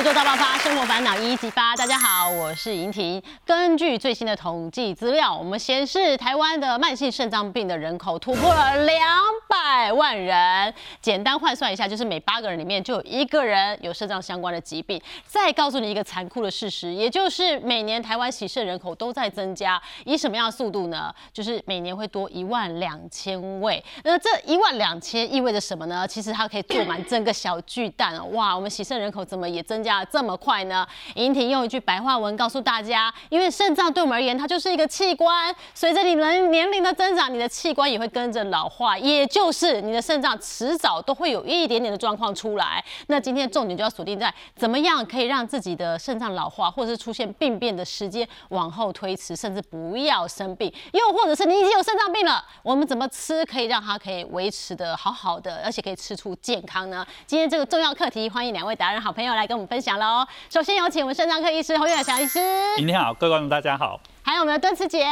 宇宙大爆发，生活烦恼一一激发。大家好，我是莹婷。根据最新的统计资料，我们显示台湾的慢性肾脏病的人口突破了两百万人。简单换算一下，就是每八个人里面就有一个人有肾脏相关的疾病。再告诉你一个残酷的事实，也就是每年台湾洗肾人口都在增加。以什么样的速度呢？就是每年会多一万两千位。那这一万两千意味着什么呢？其实它可以坐满整个小巨蛋哦。哇，我们洗肾人口怎么也增加啊这么快呢？莹婷用一句白话文告诉大家：因为肾脏对我们而言，它就是一个器官，随着你人年龄的增长，你的器官也会跟着老化，也就是你的肾脏迟早都会有一点点的状况出来。那今天重点就要锁定在怎么样可以让自己的肾脏老化，或者是出现病变的时间往后推迟，甚至不要生病。又或者是你已经有肾脏病了，我们怎么吃可以让它可以维持的好好的，而且可以吃出健康呢？今天这个重要课题，欢迎两位达人好朋友来跟我们分享喽。首先有请我们肾脏科医师侯月祥医师，明天好，各位观众大家好。还有我们的邓慈姐。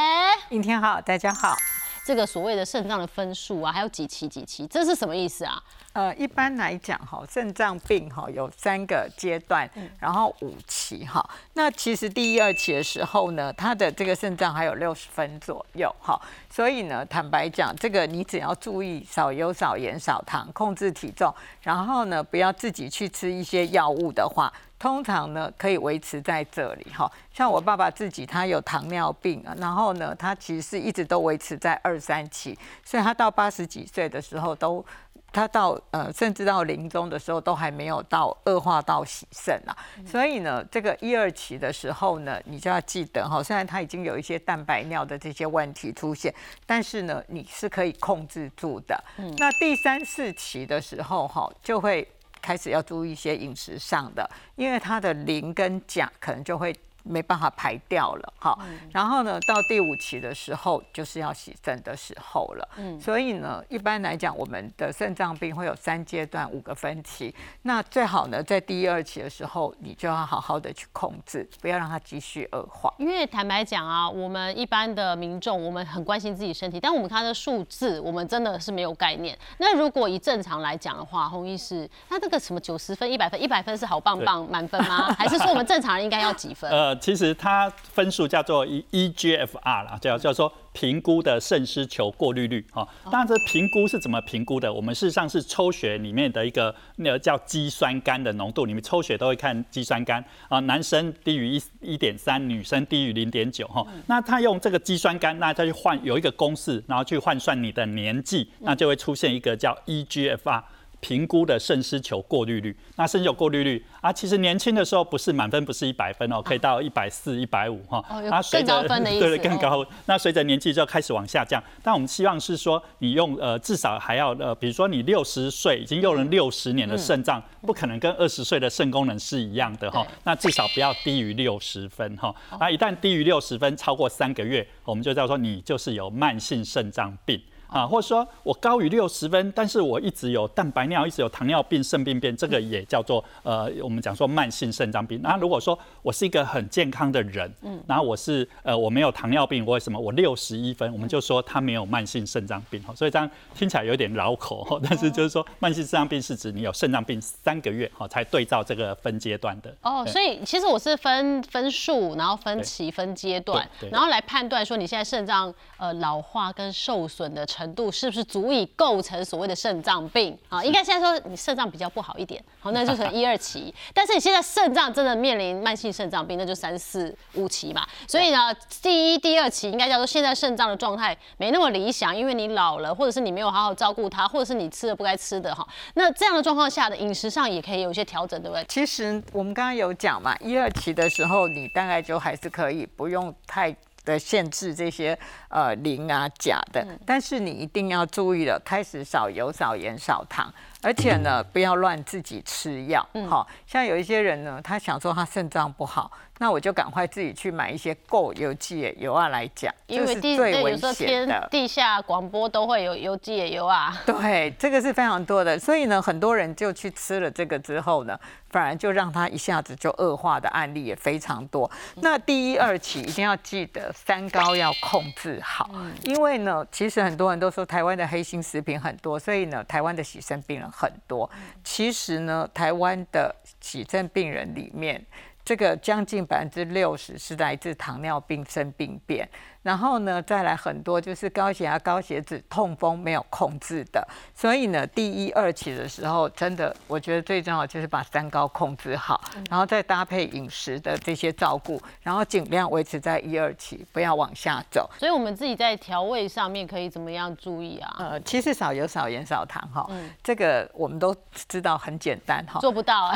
尹天好，大家好。这个所谓的肾脏的分数啊，还有几期几期，这是什么意思啊？呃，一般来讲哈，肾脏病哈有三个阶段，然后五期哈。那其实第一二期的时候呢，它的这个肾脏还有六十分左右哈。所以呢，坦白讲，这个你只要注意少油、少盐、少糖，控制体重，然后呢，不要自己去吃一些药物的话。通常呢，可以维持在这里哈。像我爸爸自己，他有糖尿病，然后呢，他其实是一直都维持在二三期，所以他到八十几岁的时候，都他到呃，甚至到临终的时候，都还没有到恶化到洗肾啊。所以呢，这个一二期的时候呢，你就要记得哈，虽然他已经有一些蛋白尿的这些问题出现，但是呢，你是可以控制住的。那第三四期的时候哈，就会。开始要注意一些饮食上的，因为它的磷跟钾可能就会。没办法排掉了，哈，然后呢，到第五期的时候就是要洗肾的时候了，嗯，所以呢，一般来讲，我们的肾脏病会有三阶段五个分期，那最好呢，在第一二期的时候，你就要好好的去控制，不要让它继续恶化。因为坦白讲啊，我们一般的民众，我们很关心自己身体，但我们看的数字，我们真的是没有概念。那如果以正常来讲的话，洪医师，那这个什么九十分、一百分，一百分是好棒棒满分吗？还是说我们正常人应该要几分？呃。其实它分数叫做 E E G F R 啦，叫叫做评估的肾丝球过滤率哈。当然，这评估是怎么评估的？我们事实上是抽血里面的一个那个叫肌酸酐的浓度，你们抽血都会看肌酸酐啊，男生低于一一点三，女生低于零点九哈。那他用这个肌酸酐，那他去换有一个公式，然后去换算你的年纪，那就会出现一个叫 E G F R。评估的肾丝球过滤率，那肾丝球过滤率啊，其实年轻的时候不是满分，不是一百分哦，可以到一百四、一百五哈。啊，随着对对更高，那随着年纪就开始往下降。但我们希望是说，你用呃至少还要呃，比如说你六十岁已经用了六十年的肾脏，不可能跟二十岁的肾功能是一样的哈。那至少不要低于六十分哈。那一旦低于六十分，超过三个月，我们就叫做你就是有慢性肾脏病。啊，或者说我高于六十分，但是我一直有蛋白尿，一直有糖尿病、肾病变，这个也叫做呃，我们讲说慢性肾脏病。那如果说我是一个很健康的人，嗯，然后我是呃我没有糖尿病，为什么我六十一分，我们就说他没有慢性肾脏病哈。所以这样听起来有点绕口哈，但是就是说慢性肾脏病是指你有肾脏病三个月哈才对照这个分阶段的。哦，所以其实我是分分数，然后分期分阶段，然后来判断说你现在肾脏呃老化跟受损的。程度是不是足以构成所谓的肾脏病啊？应该现在说你肾脏比较不好一点，好，那就是一二期。但是你现在肾脏真的面临慢性肾脏病，那就三四五期嘛。所以呢，第一、第二期应该叫做现在肾脏的状态没那么理想，因为你老了，或者是你没有好好照顾它，或者是你吃了不该吃的哈。那这样的状况下的饮食上也可以有一些调整，对不对？其实我们刚刚有讲嘛，一二期的时候你大概就还是可以不用太。的限制这些呃磷啊钾的，但是你一定要注意了，开始少油少盐少糖，而且呢不要乱自己吃药，好像有一些人呢，他想说他肾脏不好。那我就赶快自己去买一些够有机的油啊来讲，因为地最危险的地下广播都会有有机的油啊。对，这个是非常多的，所以呢，很多人就去吃了这个之后呢，反而就让他一下子就恶化的案例也非常多。那第一二期一定要记得三高要控制好，因为呢，其实很多人都说台湾的黑心食品很多，所以呢，台湾的洗肾病人很多。其实呢，台湾的洗症病人里面，这个将近百分之六十是来自糖尿病生病变。然后呢，再来很多就是高血压、高血脂、痛风没有控制的，所以呢，第一二期的时候，真的我觉得最重要就是把三高控制好，然后再搭配饮食的这些照顾，然后尽量维持在一二期，不要往下走。所以我们自己在调味上面可以怎么样注意啊？呃，其实少油、少盐、少糖哈，嗯这个我们都知道很简单哈，做不到。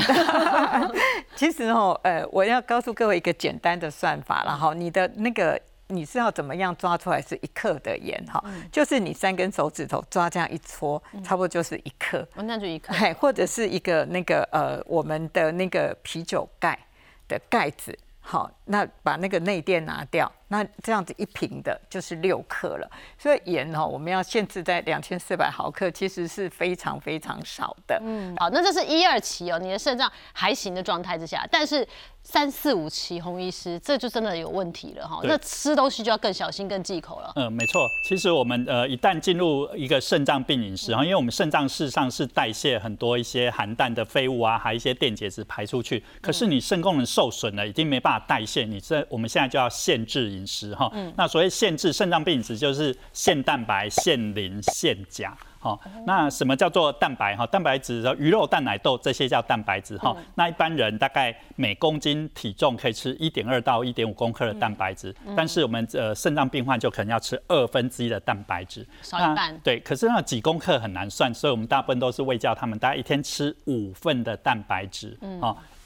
其实哦，呃，我要告诉各位一个简单的算法然后你的那个。你是要怎么样抓出来是一克的盐哈？就是你三根手指头抓这样一搓，差不多就是一克。那就一克。或者是一个那个呃，我们的那个啤酒盖的盖子，好，那把那个内垫拿掉，那这样子一瓶的就是六克了。所以盐哈，我们要限制在两千四百毫克，其实是非常非常少的。嗯，好，那这是一二期哦，你的肾脏还行的状态之下，但是。三四五期，洪医师，这就真的有问题了哈。那吃东西就要更小心、更忌口了。嗯，没错。其实我们呃，一旦进入一个肾脏病饮食哈，因为我们肾脏事实上是代谢很多一些含氮的废物啊，还有一些电解质排出去。可是你肾功能受损了，已经没办法代谢，你这我们现在就要限制饮食哈。那所谓限制肾脏病饮食，就是限蛋白、限磷、限钾。好，那什么叫做蛋白？哈，蛋白质的鱼肉、蛋奶豆这些叫蛋白质。哈，那一般人大概每公斤体重可以吃一点二到一点五公克的蛋白质，但是我们呃肾脏病患就可能要吃二分之一的蛋白质，少一半。对，可是那几公克很难算，所以我们大部分都是喂教他们，大概一天吃五份的蛋白质。嗯。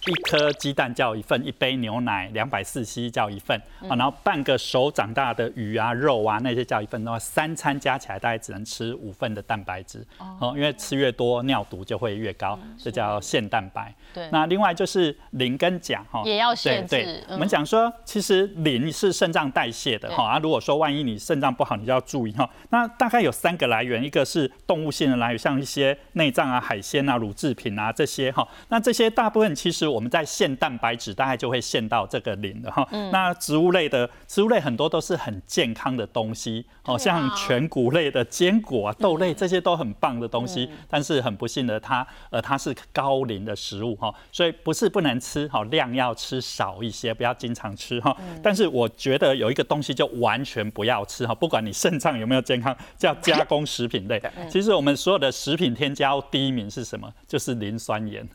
一颗鸡蛋叫一份，一杯牛奶两百四 c 叫一份啊，然后半个手掌大的鱼啊、肉啊那些叫一份的话，三餐加起来大概只能吃五份的蛋白质哦，因为吃越多尿毒就会越高，这叫限蛋白。对，那另外就是磷跟钾哈，也要限制。对，我们讲说其实磷是肾脏代谢的哈啊，如果说万一你肾脏不好，你就要注意哈。那大概有三个来源，一个是动物性的来源，像一些内脏啊、海鲜啊、乳制品啊这些哈。那这些大部分其实。我们在限蛋白质，大概就会限到这个磷的哈。那植物类的植物类很多都是很健康的东西，哦，像全谷类的坚果啊、豆类这些都很棒的东西。但是很不幸的，它呃它是高磷的食物哈，所以不是不能吃，好量要吃少一些，不要经常吃哈。但是我觉得有一个东西就完全不要吃哈，不管你肾脏有没有健康，叫加工食品类。其实我们所有的食品添加第一名是什么？就是磷酸盐。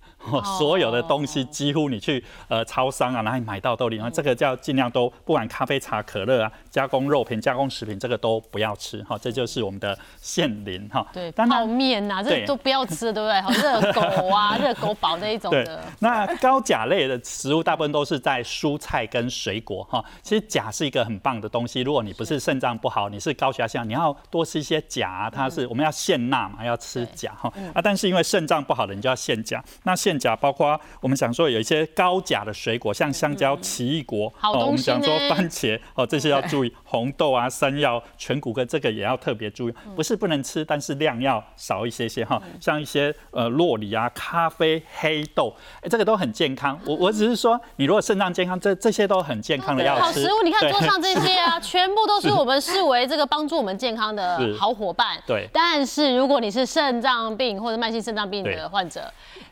所有的东西几乎你去呃超商啊哪里买到都零，这个叫尽量都不管咖啡茶可乐啊加工肉品加工食品这个都不要吃哈，这就是我们的限磷哈。对，泡面呐这都不要吃，对不对？好热狗啊 热狗堡那一种的。那高钾类的食物大部分都是在蔬菜跟水果哈。其实钾是一个很棒的东西，如果你不是肾脏不好，你是高血压，你要多吃一些钾，它是我们要限钠嘛，要吃钾哈。啊，但是因为肾脏不好的，你就要限钾。那限钾包括我们想说有一些高钾的水果，像香蕉、奇异果，哦，我们讲说番茄，哦，这些要注意。红豆啊、山药、全谷根这个也要特别注意，不是不能吃，但是量要少一些些哈。像一些呃洛梨啊、咖啡、黑豆，哎，这个都很健康。我我只是说，你如果肾脏健康，这这些都很健康的。好食物，你看桌上这些啊，全部都是我们视为这个帮助我们健康的好伙伴。对。但是如果你是肾脏病或者慢性肾脏病的患者，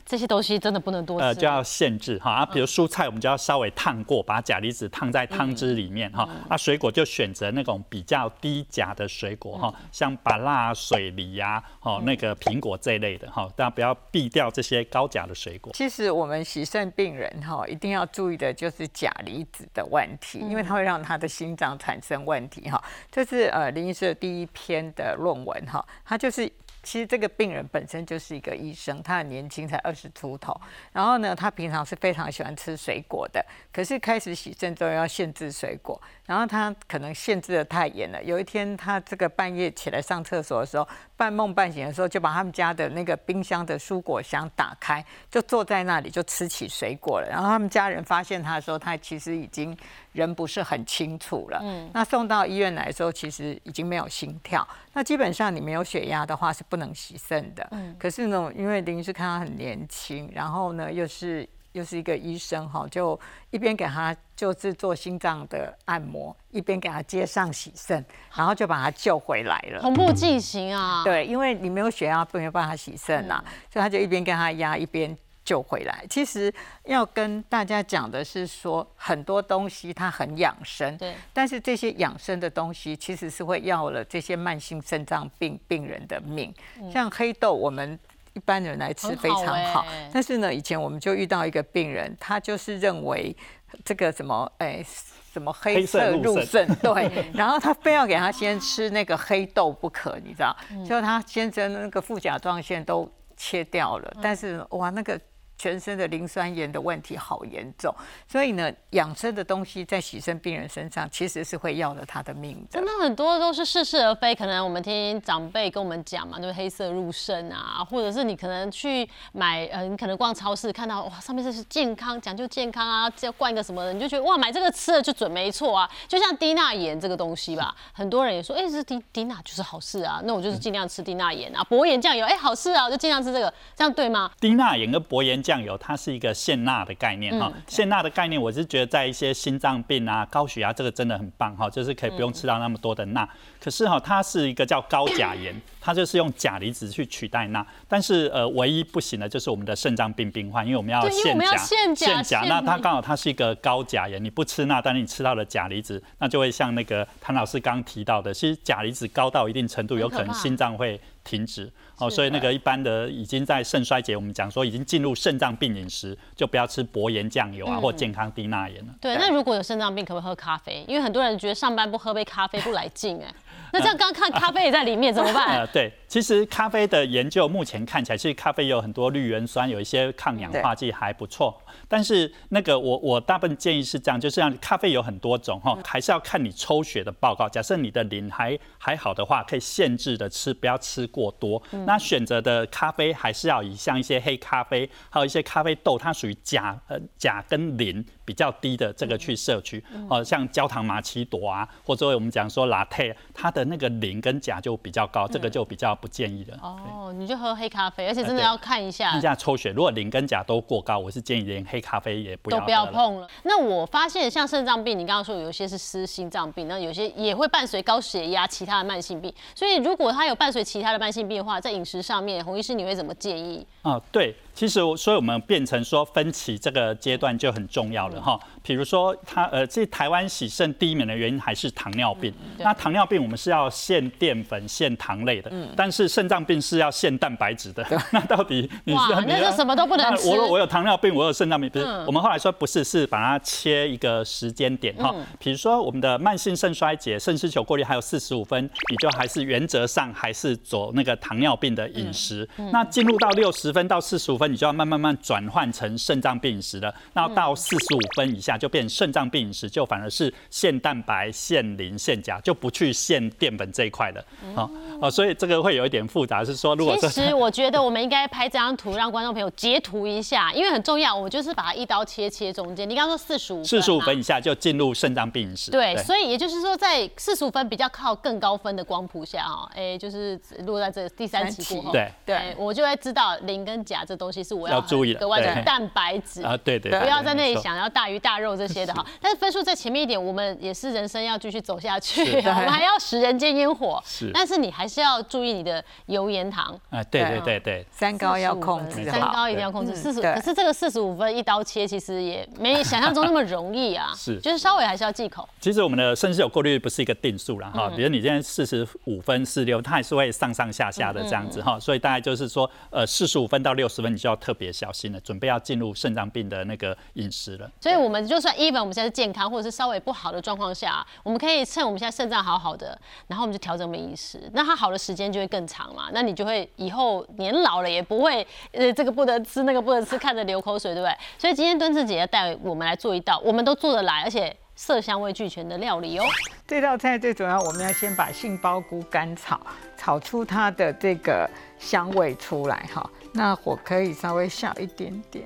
这些东西真的不能多吃，呃，就要限制哈啊。比如蔬菜，我们就要稍微烫过，把钾离子烫在汤汁里面哈。啊，水果就选择那种比较低钾的水果哈，像芭辣、水梨呀，哦，那个苹果这一类的哈，大家不要避掉这些高钾的水果。其实我们洗肾病人哈，一定要注意的就是钾离子的问题，因为它会让他的心脏产生问题哈。这是呃林医师的第一篇的论文哈，他就是。其实这个病人本身就是一个医生，他很年轻，才二十出头。然后呢，他平常是非常喜欢吃水果的，可是开始洗肾之后要限制水果，然后他可能限制的太严了。有一天他这个半夜起来上厕所的时候，半梦半醒的时候，就把他们家的那个冰箱的蔬果箱打开，就坐在那里就吃起水果了。然后他们家人发现他的时候，他其实已经。人不是很清楚了，嗯，那送到医院来的时候，其实已经没有心跳。那基本上你没有血压的话是不能洗肾的，嗯。可是呢，因为林医师看他很年轻，然后呢又是又是一个医生哈，就一边给他就是做心脏的按摩，一边给他接上洗肾，然后就把他救回来了。同步进行啊，对，因为你没有血压，不能帮他洗肾呐，所以他就一边跟他压，一边救回来。其实要跟大家讲的是说，很多东西它很养生，对，但是这些养生的东西其实是会要了这些慢性肾脏病病人的命。像黑豆，我们一般人来吃非常好欸，但是呢，以前我们就遇到一个病人，他就是认为这个什么，哎。什么黑色入肾？对，然后他非要给他先吃那个黑豆不可，你知道？就他先生那个副甲状腺都切掉了，但是哇，那个。全身的磷酸盐的问题好严重，所以呢，养生的东西在洗肾病人身上其实是会要了他的命的。真的很多都是似是而非，可能我们听长辈跟我们讲嘛，就是黑色入肾啊，或者是你可能去买，呃，你可能逛超市看到哇，上面这是健康，讲究健康啊，要灌一个什么的，你就觉得哇，买这个吃了就准没错啊。就像低钠盐这个东西吧，很多人也说，哎，这低低钠就是好事啊，那我就是尽量吃低钠盐啊，薄盐酱油，哎，好事啊，我就尽量吃这个，这样对吗？低钠盐跟薄盐酱油，它是一个限钠的概念哈。限钠的概念，我是觉得在一些心脏病啊、高血压这个真的很棒哈，就是可以不用吃到那么多的钠。可是哈，它是一个叫高钾盐，它就是用钾离子去取代钠。但是呃，唯一不行的就是我们的肾脏病病患，因为我们要限钾，限钾。那它刚好它是一个高钾盐，你不吃钠，但是你吃到了钾离子，那就会像那个谭老师刚刚提到的，其实钾离子高到一定程度，有可能心脏会停止。哦，所以那个一般的已经在肾衰竭，我们讲说已经进入肾脏病饮食，就不要吃薄盐酱油啊，或健康低钠盐了。对，那如果有肾脏病，可不可以喝咖啡？因为很多人觉得上班不喝杯咖啡不来劲哎。那这样刚看咖啡也在里面怎么办？呃，对，其实咖啡的研究目前看起来，其实咖啡有很多绿原酸，有一些抗氧化剂还不错。但是那个我我大部分建议是这样，就是让咖啡有很多种哈，还是要看你抽血的报告。假设你的磷还还好的话，可以限制的吃，不要吃过多。那选择的咖啡还是要以像一些黑咖啡，还有一些咖啡豆，它属于钾呃钾跟磷比较低的这个去摄取。哦，像焦糖玛奇朵啊，或者我们讲说 latte，它的那个磷跟钾就比较高，这个就比较不建议的。哦，你就喝黑咖啡，而且真的要看一下。看一下抽血，如果磷跟钾都过高，我是建议连黑咖啡也不要都不要碰了。那我发现像肾脏病，你刚刚说有些是湿心脏病，那有些也会伴随高血压、其他的慢性病。所以如果它有伴随其他的慢性病的话，在饮食上面，洪医师你会怎么建议？啊，对。其实，所以我们变成说分歧这个阶段就很重要了哈。比如说，它呃，这台湾洗肾第一名的原因还是糖尿病。那糖尿病我们是要限淀粉、限糖类的，但是肾脏病是要限蛋白质的。那到底你是那就什么都不能吃？我我有糖尿病，我有肾脏病，不是？我们后来说不是，是把它切一个时间点哈。比如说我们的慢性肾衰竭，肾失球过滤还有四十五分，你就还是原则上还是走那个糖尿病的饮食。那进入到六十分到四十五分。你就要慢慢慢转换成肾脏病饮食了，那到四十五分以下就变肾脏病饮食，就反而是限蛋白、限磷、限钾，就不去限淀粉这一块了。好，哦，所以这个会有一点复杂，是说如果其实我觉得我们应该拍这张图，让观众朋友截图一下，因为很重要。我就是把它一刀切切中间。你刚刚说四十五，四十五分以下就进入肾脏病饮食。对，所以也就是说，在四十五分比较靠更高分的光谱下，哈，哎，就是落在这第三期过后，对对，我就会知道磷跟钾这东西。是我要注意的，格外的蛋白质啊，对对，不要在那里想要大鱼大肉这些的 哈。但是分数在前面一点，我们也是人生要继续走下去，我们还要食人间烟火。是，但是你还是要注意你的油盐糖啊，对对对对，三高要控制，三高一定要控制。四十，可是这个四十五分一刀切，其实也没想象中那么容易啊。是，就是稍微还是要忌口。其实我们的肾失有过滤率不是一个定数了哈，比如你现在四十五分、四六，它还是会上上下下的这样子哈。所以大概就是说，呃，四十五分到六十分，你就要特别小心了。准备要进入肾脏病的那个饮食了，所以我们就算 even 我们现在是健康或者是稍微不好的状况下，我们可以趁我们现在肾脏好好的，然后我们就调整我们饮食，那它好的时间就会更长嘛，那你就会以后年老了也不会呃这个不能吃那个不能吃，看着流口水，对不对？所以今天敦子姐要带我们来做一道我们都做得来，而且色香味俱全的料理哦。这道菜最主要我们要先把杏鲍菇干炒，炒出它的这个香味出来哈。那火可以稍微小一点点，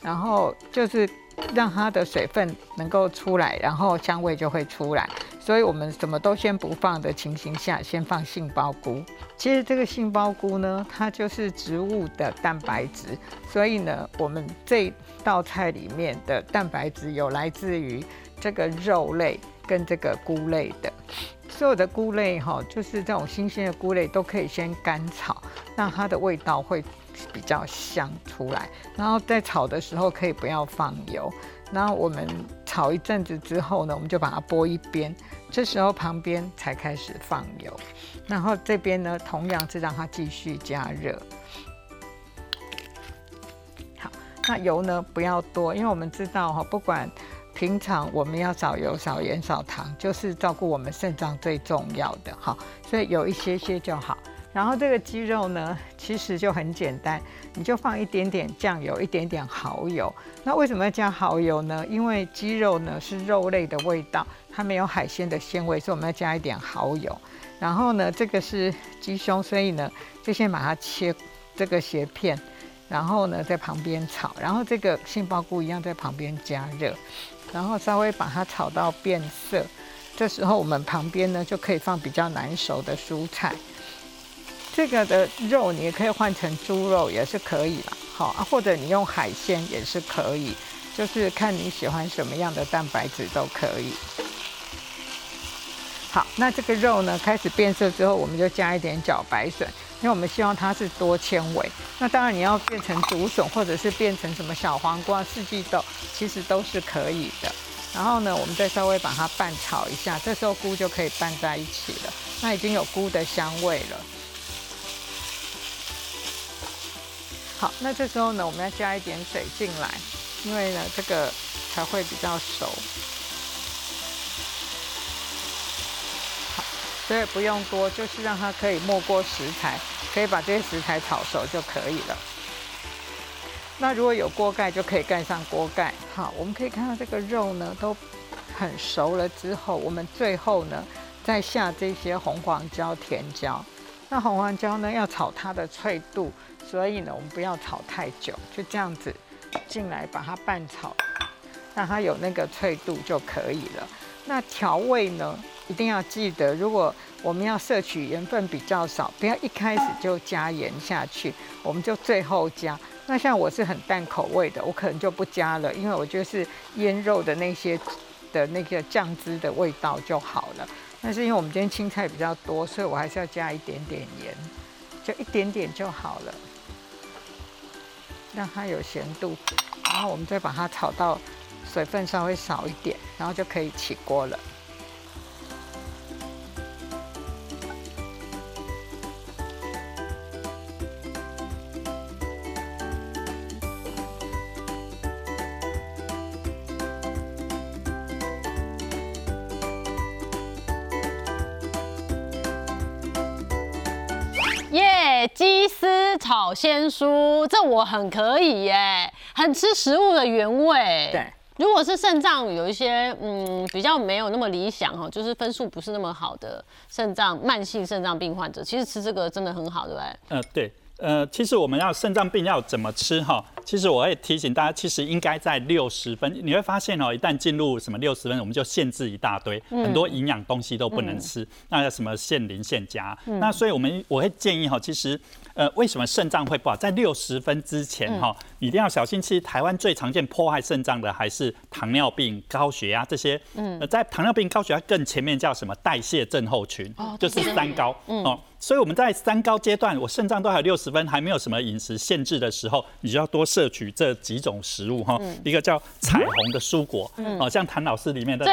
然后就是让它的水分能够出来，然后香味就会出来。所以我们什么都先不放的情形下，先放杏鲍菇。其实这个杏鲍菇呢，它就是植物的蛋白质，所以呢，我们这道菜里面的蛋白质有来自于这个肉类跟这个菇类的。所有的菇类哈，就是这种新鲜的菇类都可以先干炒，让它的味道会比较香出来。然后在炒的时候可以不要放油。然后我们炒一阵子之后呢，我们就把它拨一边，这时候旁边才开始放油。然后这边呢，同样是让它继续加热。好，那油呢不要多，因为我们知道哈，不管。平常我们要少油、少盐、少糖，就是照顾我们肾脏最重要的哈，所以有一些些就好。然后这个鸡肉呢，其实就很简单，你就放一点点酱油，一点点蚝油。那为什么要加蚝油呢？因为鸡肉呢是肉类的味道，它没有海鲜的鲜味，所以我们要加一点蚝油。然后呢，这个是鸡胸，所以呢就先把它切这个斜片，然后呢在旁边炒，然后这个杏鲍菇一样在旁边加热。然后稍微把它炒到变色，这时候我们旁边呢就可以放比较难熟的蔬菜。这个的肉你也可以换成猪肉也是可以啦，好啊，或者你用海鲜也是可以，就是看你喜欢什么样的蛋白质都可以。好，那这个肉呢开始变色之后，我们就加一点茭白笋。因为我们希望它是多纤维，那当然你要变成竹笋，或者是变成什么小黄瓜、四季豆，其实都是可以的。然后呢，我们再稍微把它拌炒一下，这时候菇就可以拌在一起了。那已经有菇的香味了。好，那这时候呢，我们要加一点水进来，因为呢，这个才会比较熟。所以不用多，就是让它可以没过食材，可以把这些食材炒熟就可以了。那如果有锅盖，就可以盖上锅盖。好，我们可以看到这个肉呢都很熟了之后，我们最后呢再下这些红黄椒、甜椒。那红黄椒呢要炒它的脆度，所以呢我们不要炒太久，就这样子进来把它拌炒，让它有那个脆度就可以了。那调味呢？一定要记得，如果我们要摄取盐分比较少，不要一开始就加盐下去，我们就最后加。那像我是很淡口味的，我可能就不加了，因为我就是腌肉的那些的那个酱汁的味道就好了。但是因为我们今天青菜比较多，所以我还是要加一点点盐，就一点点就好了，让它有咸度。然后我们再把它炒到水分稍微少一点，然后就可以起锅了。鸡丝炒鲜蔬，这我很可以耶，很吃食物的原味。对，如果是肾脏有一些嗯比较没有那么理想哦，就是分数不是那么好的肾脏慢性肾脏病患者，其实吃这个真的很好，对不对？呃，对。呃，其实我们要肾脏病要怎么吃哈？其实我会提醒大家，其实应该在六十分。你会发现哦，一旦进入什么六十分，我们就限制一大堆，很多营养东西都不能吃。那什么限磷限钾？那所以我们我会建议哈，其实呃，为什么肾脏会不好？在六十分之前哈，一定要小心。其实台湾最常见破坏肾脏的还是糖尿病、高血压这些。嗯，在糖尿病、高血压更前面叫什么代谢症候群？哦，就是三高。哦。所以我们在三高阶段，我肾脏都还有六十分，还没有什么饮食限制的时候，你就要多摄取这几种食物哈。一个叫彩虹的蔬果，哦，像谭老师里面的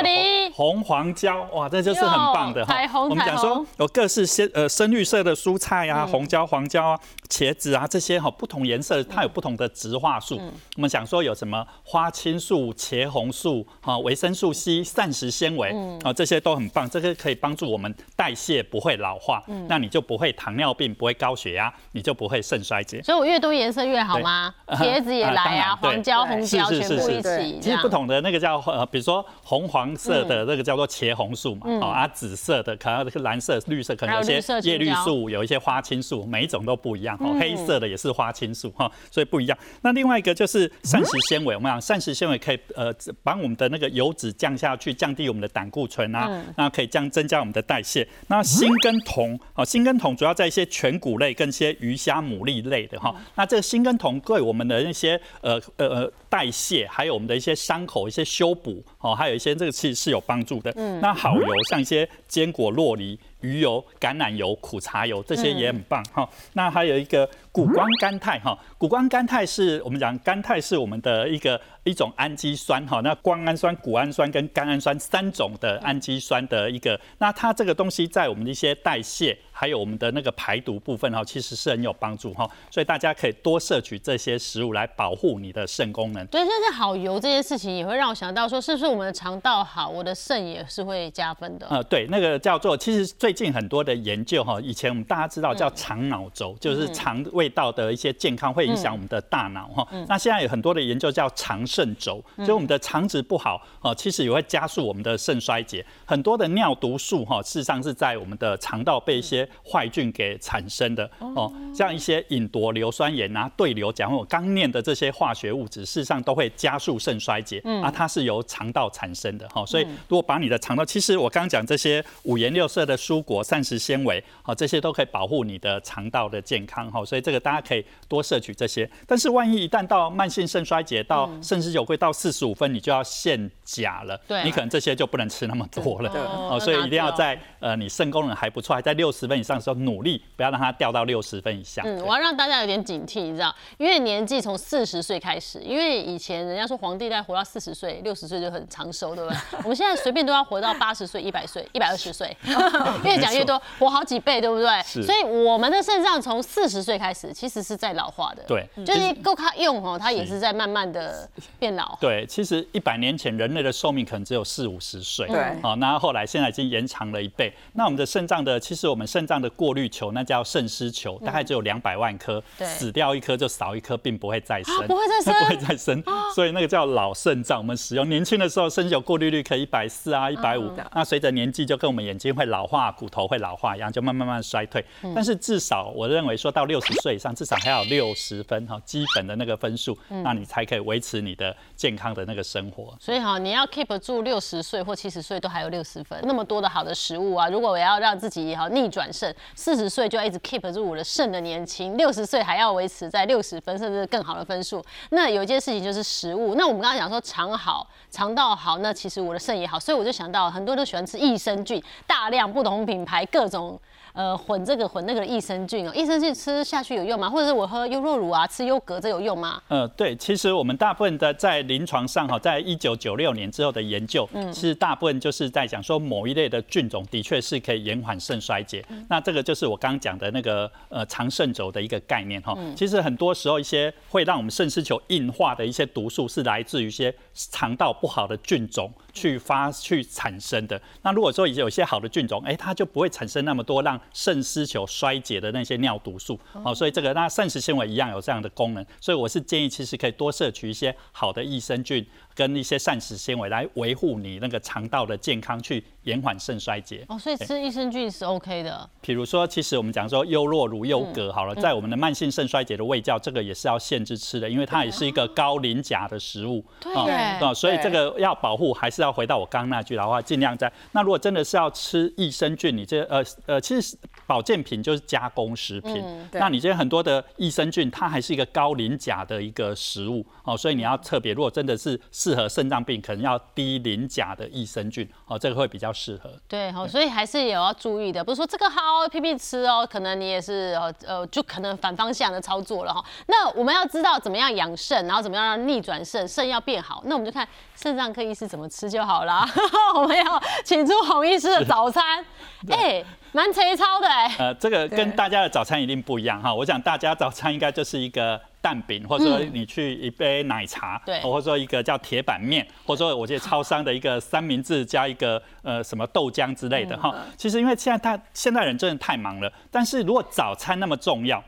红黄椒，哇，这就是很棒的哈。我们讲说有各式鲜呃深绿色的蔬菜啊，红椒、黄椒啊、茄子啊这些哈，不同颜色它有不同的植化素。我们想说有什么花青素、茄红素、哈维生素 C、膳食纤维啊，这些都很棒，这个可以帮助我们代谢不会老化。那你。就不会糖尿病，不会高血压，你就不会肾衰竭。所以我越多颜色越好吗？茄子也来啊，黄椒、红椒全部一起。其实不同的那个叫呃，比如说红黄色的那个叫做茄红素嘛，哦啊，紫色的可能是蓝色、绿色可能有些叶绿素，有一些花青素，每一种都不一样。哦，黑色的也是花青素哈，所以不一样。那另外一个就是膳食纤维，我们讲膳食纤维可以呃帮我们的那个油脂降下去，降低我们的胆固醇啊，那可以降增加我们的代谢。那锌跟铜，哦，锌跟铜主要在一些全谷类跟一些鱼虾牡蛎类的哈。那这个锌跟铜对我们的那些呃呃代谢，还有我们的一些伤口一些修补，哦，还有一些这个其实是有帮助的。嗯，那好油像一些坚果、洛梨。鱼油、橄榄油、苦茶油这些也很棒哈。那还有一个谷胱甘肽哈，谷胱甘肽是我们讲甘肽是我们的一个。一种氨基酸哈，那胱氨酸、谷氨酸跟甘氨酸三种的氨基酸的一个，那它这个东西在我们的一些代谢，还有我们的那个排毒部分哈，其实是很有帮助哈，所以大家可以多摄取这些食物来保护你的肾功能。对，就是好油这件事情也会让我想到说，是不是我们的肠道好，我的肾也是会加分的？呃，对，那个叫做，其实最近很多的研究哈，以前我们大家知道叫肠脑轴，就是肠胃道的一些健康会影响我们的大脑哈，那现在有很多的研究叫肠。肾轴，所以我们的肠子不好哦，其实也会加速我们的肾衰竭。很多的尿毒素哈，事实上是在我们的肠道被一些坏菌给产生的哦，像一些吲哚硫酸盐啊、对硫讲我刚念的这些化学物质，事实上都会加速肾衰竭啊，它是由肠道产生的哈。所以如果把你的肠道，其实我刚刚讲这些五颜六色的蔬果、膳食纤维好，这些都可以保护你的肠道的健康哈。所以这个大家可以多摄取这些。但是万一一旦到慢性肾衰竭到肾十九会到四十五分，你就要限钾了。对，你可能这些就不能吃那么多了。哦，所以一定要在呃你肾功能还不错，还在六十分以上的时候努力，不要让它掉到六十分以下。嗯，我要让大家有点警惕，你知道，因为年纪从四十岁开始，因为以前人家说皇帝在活到四十岁、六十岁就很长寿，对不对？我们现在随便都要活到八十岁、一百岁、一百二十岁，越讲越多，活好几倍，对不对？所以我们的肾脏从四十岁开始，其实是在老化的。对，就是够它用哦，它也是在慢慢的变老。对，其实一百年前人类的寿命可能只有四五十岁，对，好，那后来现在已经延长了一倍。那我们的肾脏的，其实我们肾脏的过滤球，那叫肾丝球，大概只有两百万颗，死掉一颗就少一颗，并不会再生，不会再生，不会再生，所以那个叫老肾脏。我们使用年轻的时候，肾有过滤率可以一百四啊，一百五，那随着年纪就跟我们眼睛会老化，骨头会老化一样，就慢慢慢衰退。但是至少我认为说到六十岁以上，至少还要六十分哈，基本的那个分数，那你才可以维持你的。健康的那个生活，所以哈，你要 keep 住六十岁或七十岁都还有六十分，那么多的好的食物啊，如果我要让自己哈逆转肾，四十岁就要一直 keep 住我的肾的年轻，六十岁还要维持在六十分甚至更好的分数。那有一件事情就是食物，那我们刚刚讲说肠好，肠道好，那其实我的肾也好，所以我就想到很多人都喜欢吃益生菌，大量不同品牌各种。呃，混这个混那个益生菌哦，益生菌吃下去有用吗？或者是我喝优酪乳啊，吃优格这有用吗？呃，对，其实我们大部分的在临床上哈，在一九九六年之后的研究，嗯，是大部分就是在讲说某一类的菌种的确是可以延缓肾衰竭。那这个就是我刚刚讲的那个呃长肾轴的一个概念哈。其实很多时候一些会让我们肾丝球硬化的一些毒素是来自于一些肠道不好的菌种。去发去产生的。那如果说有些好的菌种，哎，它就不会产生那么多让肾丝球衰竭的那些尿毒素。哦，所以这个那膳食纤维一样有这样的功能。所以我是建议，其实可以多摄取一些好的益生菌。跟一些膳食纤维来维护你那个肠道的健康，去延缓肾衰竭。哦，所以吃益生菌是 OK 的。比如说，其实我们讲说优酪乳、优格好了，在我们的慢性肾衰竭的胃教，这个也是要限制吃的，因为它也是一个高磷钾的食物。对。啊，所以这个要保护，还是要回到我刚刚那句的话，尽量在。那如果真的是要吃益生菌，你这呃呃，其实保健品就是加工食品。嗯。那你这些很多的益生菌，它还是一个高磷钾的一个食物。哦，所以你要特别，如果真的是适合肾脏病。可能要低磷钾的益生菌哦，这个会比较适合。对，哦，所以还是有要注意的，不是说这个好拼命吃哦，可能你也是呃呃，就可能反方向的操作了哈。那我们要知道怎么样养肾，然后怎么样让逆转肾，肾要变好，那我们就看肾脏科医师怎么吃就好了。我们要请出洪医师的早餐，哎，蛮粗糙的哎。呃，这个跟大家的早餐一定不一样哈。我想大家早餐应该就是一个。蛋饼，或者说你去一杯奶茶，对，或者说一个叫铁板面，或者说我觉得超商的一个三明治加一个呃什么豆浆之类的哈。其实因为现在他现代人真的太忙了，但是如果早餐那么重要，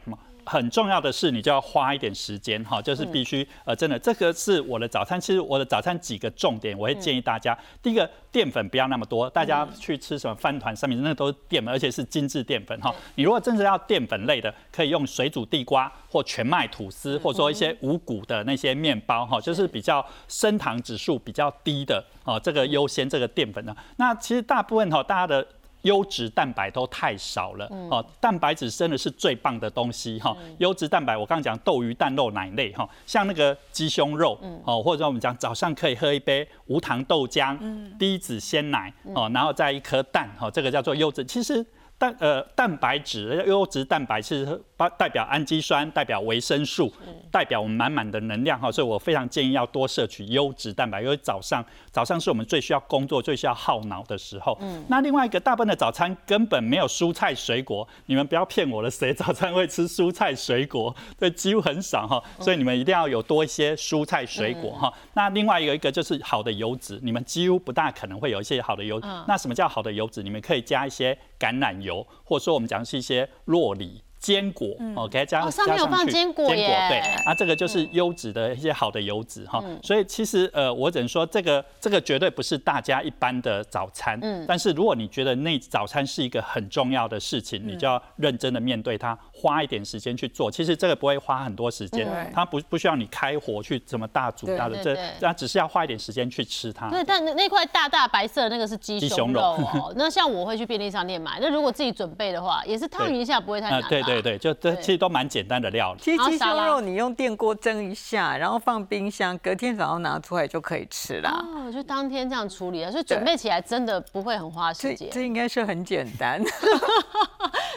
很重要的是，你就要花一点时间哈，就是必须呃，真的，这个是我的早餐。其实我的早餐几个重点，我会建议大家，第一个淀粉不要那么多，大家去吃什么饭团上面那都是淀粉，而且是精致淀粉哈。你如果真的要淀粉类的，可以用水煮地瓜或全麦吐司，或者说一些五谷的那些面包哈，就是比较升糖指数比较低的哦，这个优先这个淀粉呢。那其实大部分哈，大家的。优质蛋白都太少了哦，蛋白质真的是最棒的东西哈。优质蛋白，我刚刚讲豆鱼蛋肉奶类哈，像那个鸡胸肉哦，或者我们讲早上可以喝一杯无糖豆浆，低脂鲜奶哦，然后再一颗蛋哦，这个叫做优质。其实蛋呃蛋白质优质蛋白是。代代表氨基酸，代表维生素，代表我们满满的能量哈，所以我非常建议要多摄取优质蛋白，因为早上早上是我们最需要工作、最需要耗脑的时候。嗯，那另外一个大部分的早餐根本没有蔬菜水果，你们不要骗我了，谁早餐会吃蔬菜水果？对，几乎很少哈，所以你们一定要有多一些蔬菜水果哈。那另外有一个就是好的油脂，你们几乎不大可能会有一些好的油。那什么叫好的油脂？你们可以加一些橄榄油，或者说我们讲是一些洛梨。坚果哦，给它加上面有放坚果耶，对，啊，这个就是优质的一些好的油脂哈，所以其实呃，我只能说这个这个绝对不是大家一般的早餐，嗯，但是如果你觉得那早餐是一个很重要的事情，你就要认真的面对它，花一点时间去做。其实这个不会花很多时间，它不不需要你开火去怎么大煮大的，这那只是要花一点时间去吃它。对，但那块大大白色的那个是鸡胸肉哦，那像我会去便利商店买，那如果自己准备的话，也是烫一下不会太难。对对对，就这其实都蛮简单的料理。其实鸡胸肉你用电锅蒸一下，然后放冰箱，隔天早上拿出来就可以吃啦。哦，就当天这样处理啊，所以准备起来真的不会很花时间。这应该是很简单。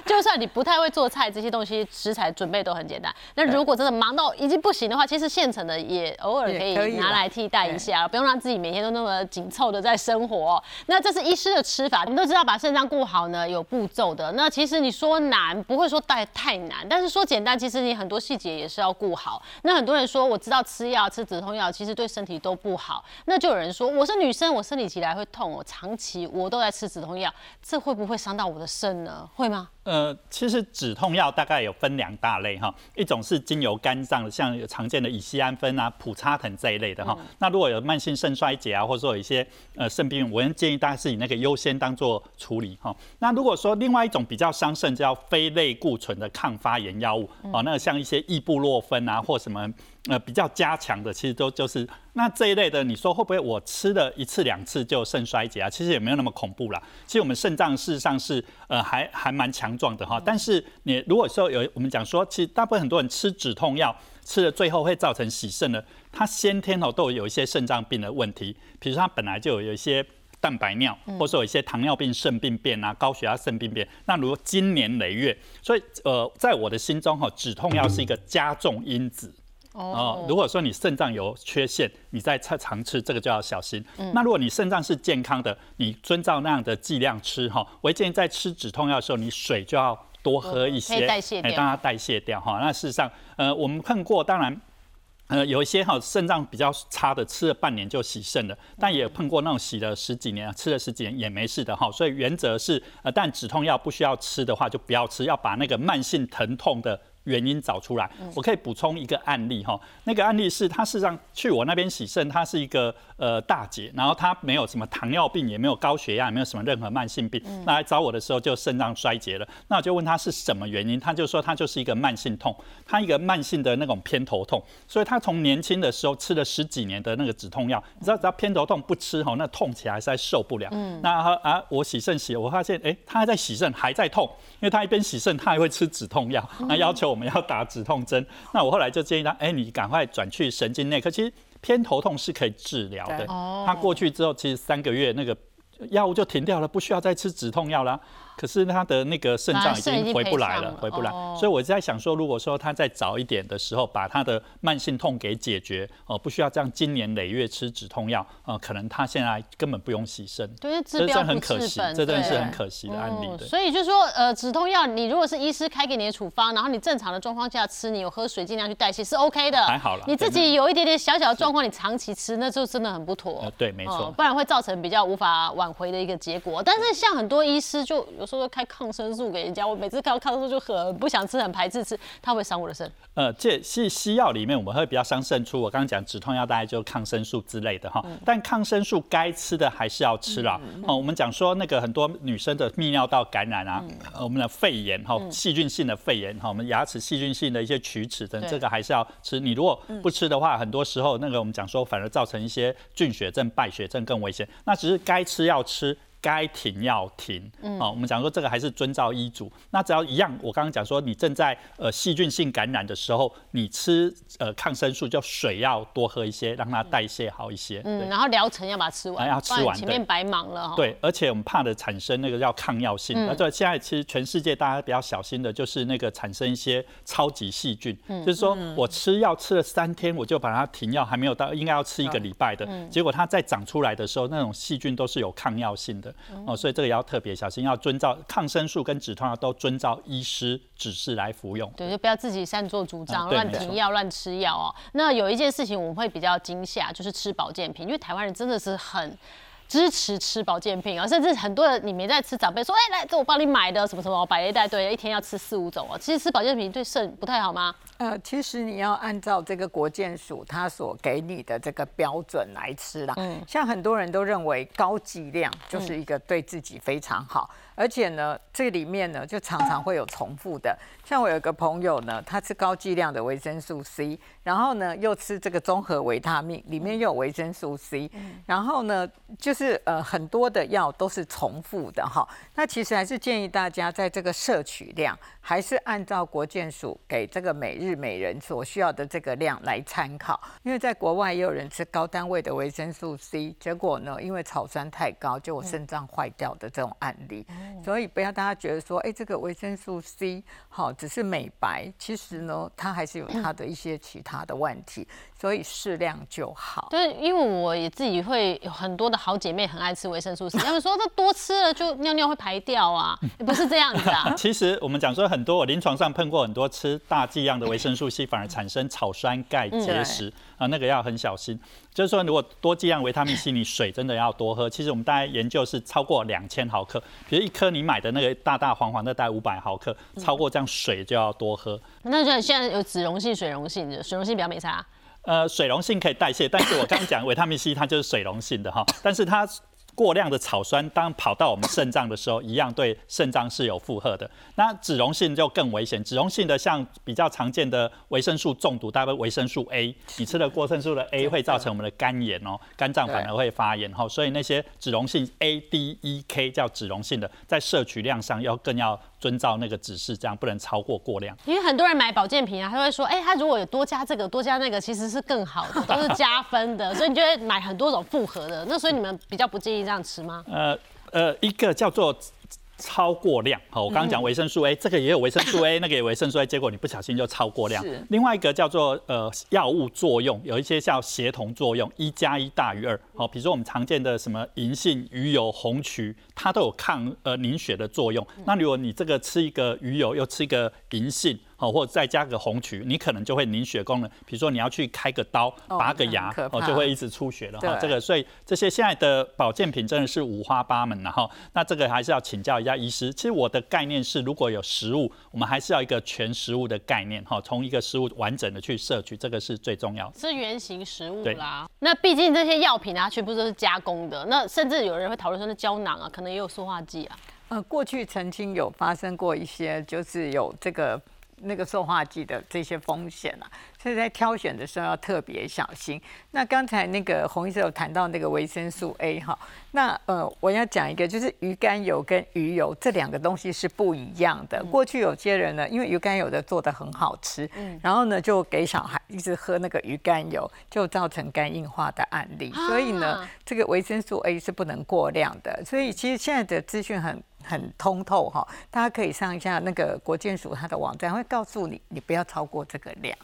就算你不太会做菜，这些东西食材准备都很简单。那如果真的忙到已经不行的话，其实现成的也偶尔可以拿来替代一下，不用让自己每天都那么紧凑的在生活。那这是医师的吃法，我们都知道把肾脏顾好呢有步骤的。那其实你说难，不会说太太难，但是说简单，其实你很多细节也是要顾好。那很多人说我知道吃药吃止痛药，其实对身体都不好。那就有人说我是女生，我生理期来会痛我，长期我都在吃止痛药，这会不会伤到我的肾呢？会吗？呃，其实止痛药大概有分两大类哈，一种是经由肝脏的，像有常见的乙酰氨酚啊、普沙疼这一类的哈。那如果有慢性肾衰竭啊，或者说有一些呃肾病，我建议大家是以那个优先当做处理哈。那如果说另外一种比较伤肾，叫非类固醇的抗发炎药物哦，那像一些异布洛芬啊或什么。呃，比较加强的，其实都就是那这一类的，你说会不会我吃了一次两次就肾衰竭啊？其实也没有那么恐怖啦。其实我们肾脏事实上是呃还还蛮强壮的哈。但是你如果说有我们讲说，其实大部分很多人吃止痛药吃了最后会造成洗肾的，他先天哦都有一些肾脏病的问题，比如说他本来就有有一些蛋白尿，或者说有一些糖尿病肾病变啊、高血压肾病变，那如果经年累月，所以呃在我的心中哈，止痛药是一个加重因子。哦，如果说你肾脏有缺陷，你在常常吃这个就要小心。那如果你肾脏是健康的，你遵照那样的剂量吃哈，我建议在吃止痛药的时候，你水就要多喝一些，代谢掉，让它代谢掉哈。那事实上，呃，我们碰过，当然，呃，有一些哈肾脏比较差的，吃了半年就洗肾了，但也碰过那种洗了十几年，吃了十几年也没事的哈。所以原则是，呃，但止痛药不需要吃的话，就不要吃，要把那个慢性疼痛的。原因找出来，我可以补充一个案例哈。那个案例是，他事实上去我那边洗肾，她是一个呃大姐，然后她没有什么糖尿病，也没有高血压，也没有什么任何慢性病。那来找我的时候就肾脏衰竭了。那我就问她是什么原因，她就说她就是一个慢性痛，她一个慢性的那种偏头痛，所以她从年轻的时候吃了十几年的那个止痛药，你知道只要偏头痛不吃哈，那痛起来实在受不了。嗯。那啊，我洗肾洗，我发现哎，她还在洗肾还在痛，因为她一边洗肾，她还会吃止痛药，那要求。我们要打止痛针，那我后来就建议他，哎，你赶快转去神经内科。其实偏头痛是可以治疗的，他过去之后，其实三个月那个药物就停掉了，不需要再吃止痛药了。可是他的那个肾脏已经回不来了，回不来，所以我在想说，如果说他再早一点的时候把他的慢性痛给解决，哦，不需要这样经年累月吃止痛药，呃，可能他现在根本不用洗肾，对，这是很可惜，这真的是很可惜的案例。所以就说，呃，止痛药你如果是医师开给你的处方，然后你正常的状况下吃，你有喝水尽量去代谢是 OK 的，还好了。你自己有一点点小小的状况，你长期吃那就真的很不妥。对，没错，不然会造成比较无法挽回的一个结果。但是像很多医师就有时候开抗生素给人家，我每次看到抗生素就很不想吃，很排斥吃，它会伤我的肾。呃，这是西药里面我们会比较伤肾出。我刚刚讲止痛药大概就抗生素之类的哈，但抗生素该吃的还是要吃啦。哦，我们讲说那个很多女生的泌尿道感染啊，我们的肺炎哈，细菌性的肺炎哈，我们牙齿细菌性的一些龋齿等，这个还是要吃。你如果不吃的话，很多时候那个我们讲说反而造成一些菌血症、败血症更危险。那只是该吃要吃。该停要停，嗯哦，我们讲说这个还是遵照医嘱。那只要一样，我刚刚讲说你正在呃细菌性感染的时候，你吃呃抗生素就水要多喝一些，让它代谢好一些。嗯，然后疗程要把它吃完，要吃完，前面白忙了。对，而且我们怕的产生那个叫抗药性。那对，现在其实全世界大家比较小心的就是那个产生一些超级细菌，嗯就是说我吃药吃了三天，我就把它停药，还没有到应该要吃一个礼拜的，结果它再长出来的时候，那种细菌都是有抗药性的。哦，所以这个要特别小心，要遵照抗生素跟止痛药都遵照医师指示来服用。对，就不要自己擅作主张，乱停药、乱吃药哦。那有一件事情我们会比较惊吓，就是吃保健品，因为台湾人真的是很。支持吃保健品啊，甚至很多人你没在吃，长辈说，哎，来，这我帮你买的什么什么，摆了一大堆，一天要吃四五种哦。其实吃保健品对肾不太好吗？呃，其实你要按照这个国健署它所给你的这个标准来吃啦。嗯，像很多人都认为高剂量就是一个对自己非常好，而且呢，这里面呢就常常会有重复的。像我有个朋友呢，他吃高剂量的维生素 C，然后呢又吃这个综合维他命，里面又有维生素 C，然后呢就是呃很多的药都是重复的哈。那其实还是建议大家在这个摄取量，还是按照国健署给这个每日每人所需要的这个量来参考。因为在国外也有人吃高单位的维生素 C，结果呢因为草酸太高，就我肾脏坏掉的这种案例。所以不要大家觉得说，哎，这个维生素 C 好。只是美白，其实呢，它还是有它的一些其他的问题，所以适量就好。对，因为我也自己会有很多的好姐妹很爱吃维生素 C，他们说这多吃了就尿尿会排掉啊，也 不是这样子啊。其实我们讲说很多，我临床上碰过很多吃大剂量的维生素 C，反而产生草酸钙结石啊，那个要很小心。就是说，如果多剂量维他命 C，你水真的要多喝。其实我们大概研究是超过两千毫克，比如一颗你买的那个大大黄黄的，大概五百毫克，超过这样水就要多喝。那就现在有脂溶性、水溶性的，水溶性比较没差。呃，水溶性可以代谢，但是我刚刚讲维他命 C 它就是水溶性的哈，但是它。过量的草酸当跑到我们肾脏的时候，一样对肾脏是有负荷的。那脂溶性就更危险，脂溶性的像比较常见的维生素中毒，大概维生素 A，你吃了过生素的 A 会造成我们的肝炎哦，肝脏反而会发炎哈。所以那些脂溶性 A、D、E、K 叫脂溶性的，在摄取量上要更要。遵照那个指示，这样不能超过过量。因为很多人买保健品啊，他会说，哎，他如果有多加这个，多加那个，其实是更好的，都是加分的。所以你就会买很多种复合的。那所以你们比较不建议这样吃吗？呃呃，一个叫做。超过量，好，我刚刚讲维生素 A，这个也有维生素 A，那个有维生素 A，结果你不小心就超过量。另外一个叫做呃药物作用，有一些叫协同作用，一加一大于二。好，比如说我们常见的什么银杏、鱼油、红曲，它都有抗呃凝血的作用。那如果你这个吃一个鱼油，又吃一个银杏。哦，或者再加个红曲，你可能就会凝血功能。比如说你要去开个刀、拔个牙，哦，就会一直出血了哈。这个，所以这些现在的保健品真的是五花八门了哈。那这个还是要请教一下医师。其实我的概念是，如果有食物，我们还是要一个全食物的概念哈，从一个食物完整的去摄取，这个是最重要的。是原型食物啦。那毕竟这些药品啊，全部都是加工的。那甚至有人会讨论说，那胶囊啊，可能也有塑化剂啊。呃，过去曾经有发生过一些，就是有这个。那个塑化剂的这些风险啊，所以在挑选的时候要特别小心。那刚才那个洪医生有谈到那个维生素 A 哈，那呃我要讲一个，就是鱼肝油跟鱼油这两个东西是不一样的。过去有些人呢，因为鱼肝油的做的很好吃，嗯，然后呢就给小孩一直喝那个鱼肝油，就造成肝硬化的案例。所以呢，这个维生素 A 是不能过量的。所以其实现在的资讯很。很通透哈，大家可以上一下那个国健署它的网站，会告诉你，你不要超过这个量。